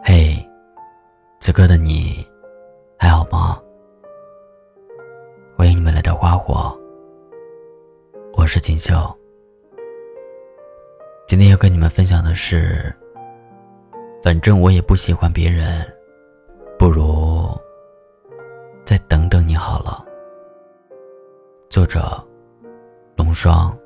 嘿，此刻的你还好吗？欢迎你们来到花火，我是锦绣。今天要跟你们分享的是，反正我也不喜欢别人，不如再等等你好了。作者：龙霜。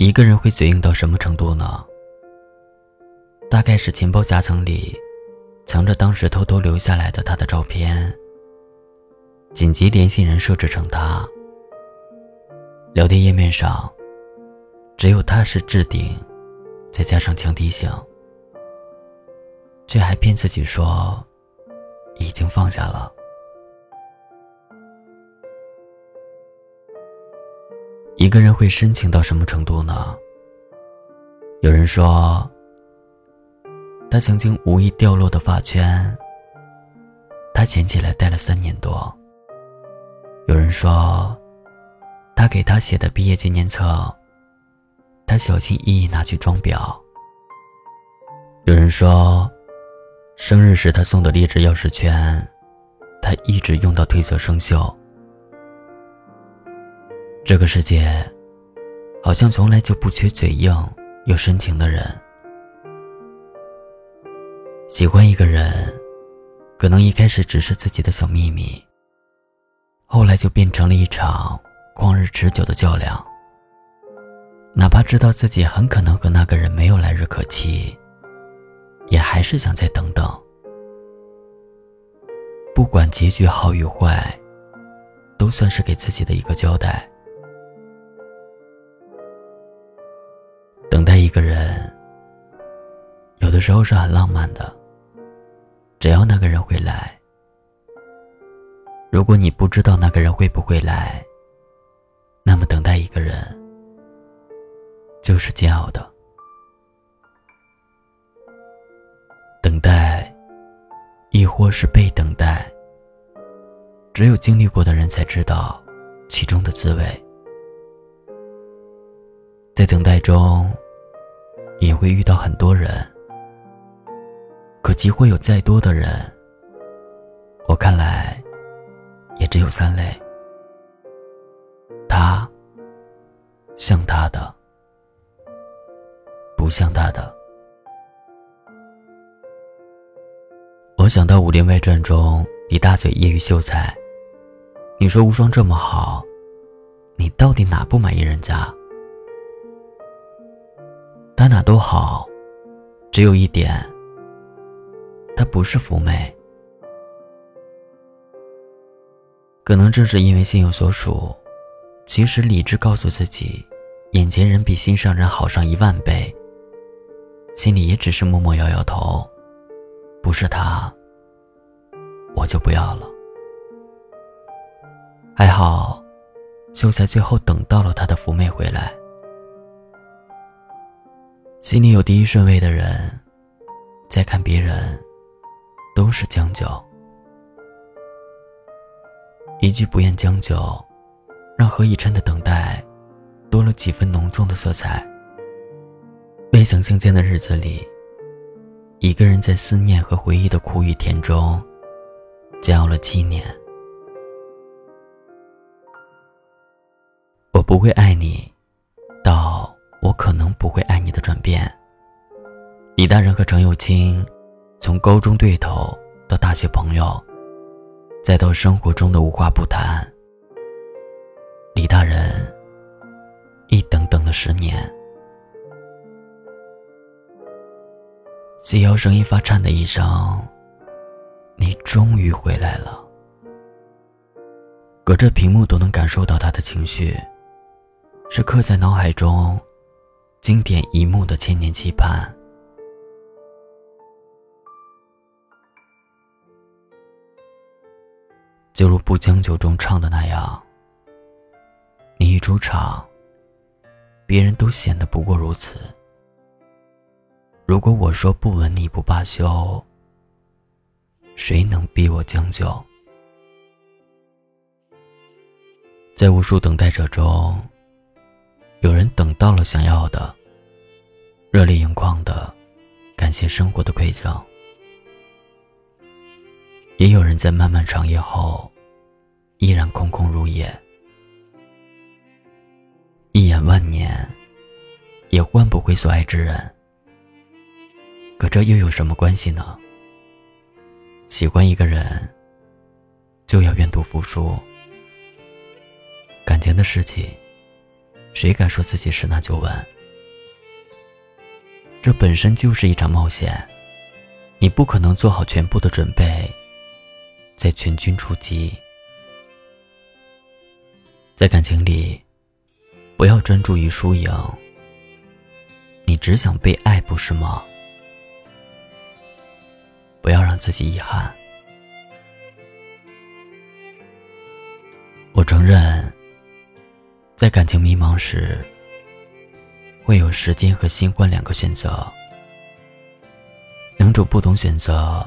一个人会嘴硬到什么程度呢？大概是钱包夹层里藏着当时偷偷留下来的他的照片，紧急联系人设置成他，聊天页面上只有他是置顶，再加上强提醒，却还骗自己说已经放下了。一个人会深情到什么程度呢？有人说，他曾经无意掉落的发圈，他捡起来戴了三年多。有人说，他给他写的毕业纪念册，他小心翼翼拿去装裱。有人说，生日时他送的劣质钥匙圈，他一直用到褪色生锈。这个世界，好像从来就不缺嘴硬又深情的人。喜欢一个人，可能一开始只是自己的小秘密，后来就变成了一场旷日持久的较量。哪怕知道自己很可能和那个人没有来日可期，也还是想再等等。不管结局好与坏，都算是给自己的一个交代。等待一个人，有的时候是很浪漫的。只要那个人会来，如果你不知道那个人会不会来，那么等待一个人就是煎熬的。等待，亦或是被等待，只有经历过的人才知道其中的滋味。在等待中。也会遇到很多人，可机会有再多的人，我看来也只有三类：他、像他的、不像他的。我想到《武林外传》中李大嘴业余秀才：“你说无双这么好，你到底哪不满意人家？”他哪都好，只有一点，他不是福妹。可能正是因为心有所属，其实理智告诉自己，眼前人比心上人好上一万倍。心里也只是默默摇摇头，不是他，我就不要了。还好，秀才最后等到了他的福妹回来。心里有第一顺位的人，再看别人，都是将就。一句不愿将就，让何以琛的等待，多了几分浓重的色彩。未曾相见的日子里，一个人在思念和回忆的苦与甜中，煎熬了七年。我不会爱你，到。我可能不会爱你。李大人和程又青，从高中对头到大学朋友，再到生活中的无话不谈。李大人一等等了十年。细瑶声音发颤的一声：“你终于回来了。”隔着屏幕都能感受到他的情绪，是刻在脑海中。经典一幕的千年期盼，就如《不将就》中唱的那样：“你一出场，别人都显得不过如此。如果我说不吻你不罢休，谁能逼我将就？”在无数等待者中，有人等到了想要的。热泪盈眶的感谢生活的馈赠，也有人在漫漫长夜后依然空空如也，一眼万年也换不回所爱之人。可这又有什么关系呢？喜欢一个人，就要愿赌服输。感情的事情，谁敢说自己十拿九稳？这本身就是一场冒险，你不可能做好全部的准备，在全军出击。在感情里，不要专注于输赢，你只想被爱，不是吗？不要让自己遗憾。我承认，在感情迷茫时，会有时间和新欢两个选择，两种不同选择，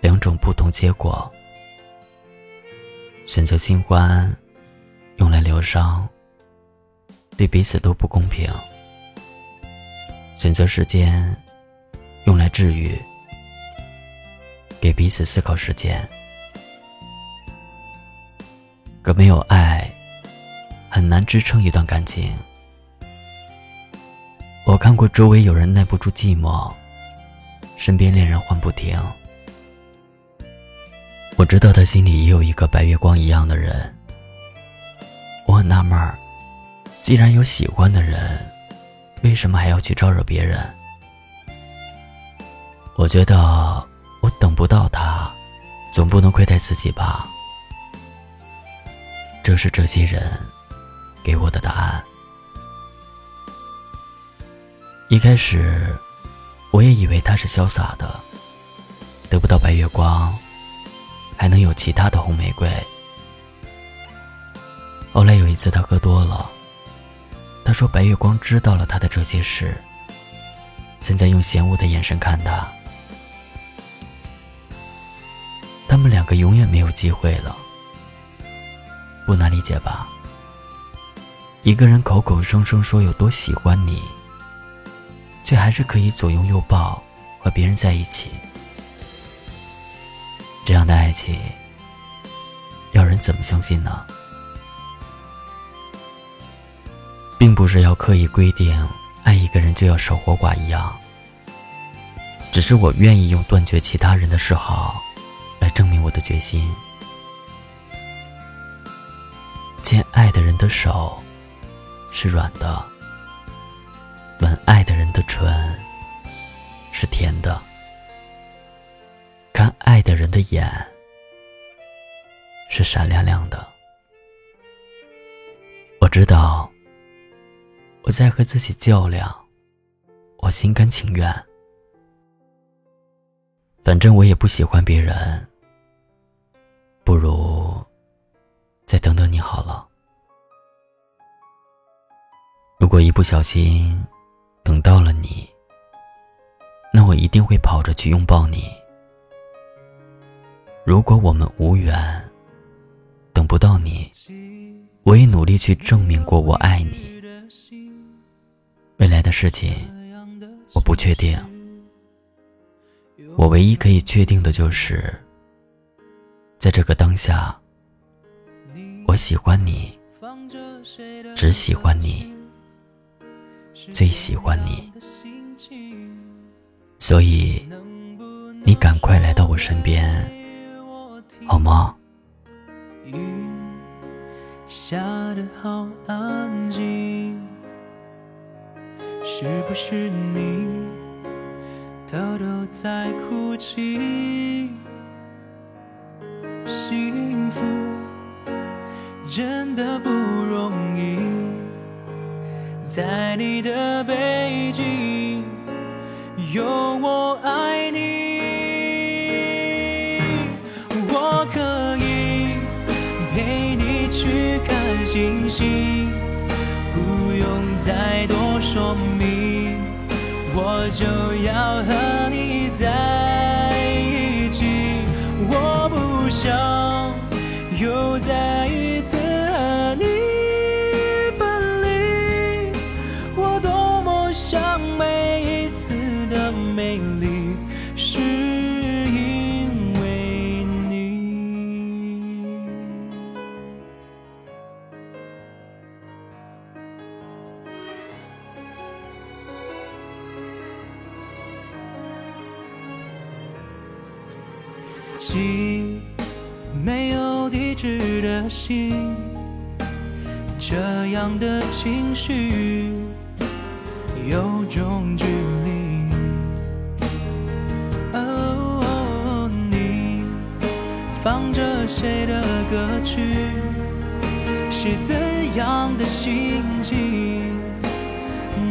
两种不同结果。选择新欢，用来疗伤，对彼此都不公平；选择时间，用来治愈。给彼此思考时间，可没有爱，很难支撑一段感情。我看过周围有人耐不住寂寞，身边恋人换不停。我知道他心里也有一个白月光一样的人。我很纳闷，既然有喜欢的人，为什么还要去招惹别人？我觉得。我等不到他，总不能亏待自己吧？这是这些人给我的答案。一开始，我也以为他是潇洒的，得不到白月光，还能有其他的红玫瑰。后来有一次，他喝多了，他说白月光知道了他的这些事，现在用嫌恶的眼神看他。他们两个永远没有机会了，不难理解吧？一个人口口声声说有多喜欢你，却还是可以左拥右抱和别人在一起，这样的爱情，要人怎么相信呢？并不是要刻意规定爱一个人就要守活寡一样，只是我愿意用断绝其他人的嗜好。来证明我的决心。牵爱的人的手是软的，吻爱的人的唇是甜的，人的眼是闪亮亮的。我知道我在和自己较量，我心甘情愿。反正我也不喜欢别人。不如再等等你好了。如果一不小心等到了你，那我一定会跑着去拥抱你。如果我们无缘，等不到你，我也努力去证明过我爱你。未来的事情我不确定，我唯一可以确定的就是。在这个当下，我喜欢你，只喜欢你，最喜欢你，所以你赶快来到我身边，好吗？雨下的好安静，是不是你偷偷在哭泣？幸福真的不容易，在你的背景有我陪你去看星星，不用再多说明，我就要和你在一起。我不想又再心，这样的情绪有种距离。哦，你放着谁的歌曲？是怎样的心情？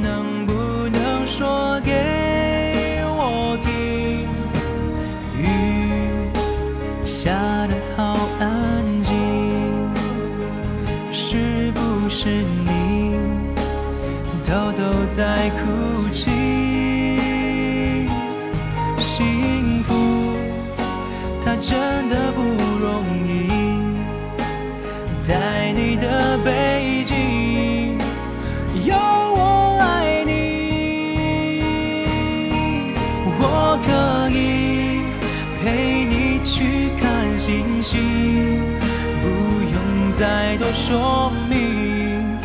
能不能说给我听？雨下得好是你偷偷在哭泣？幸福，它真的不容易。在你的背景有我爱你，我可以陪你去看星星，不再多说明，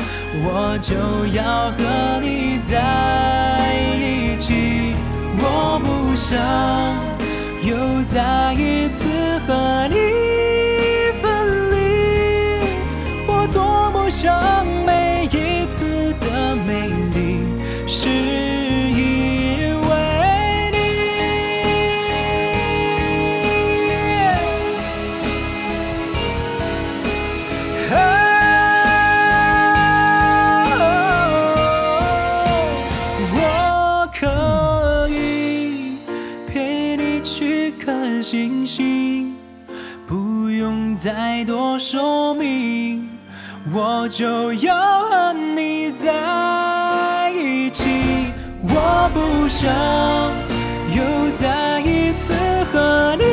我就要和你在一起。我不想又再一次和你分离。我多么想去看星星。不用再多说明，我就要和你在一起。我不想又再一次和你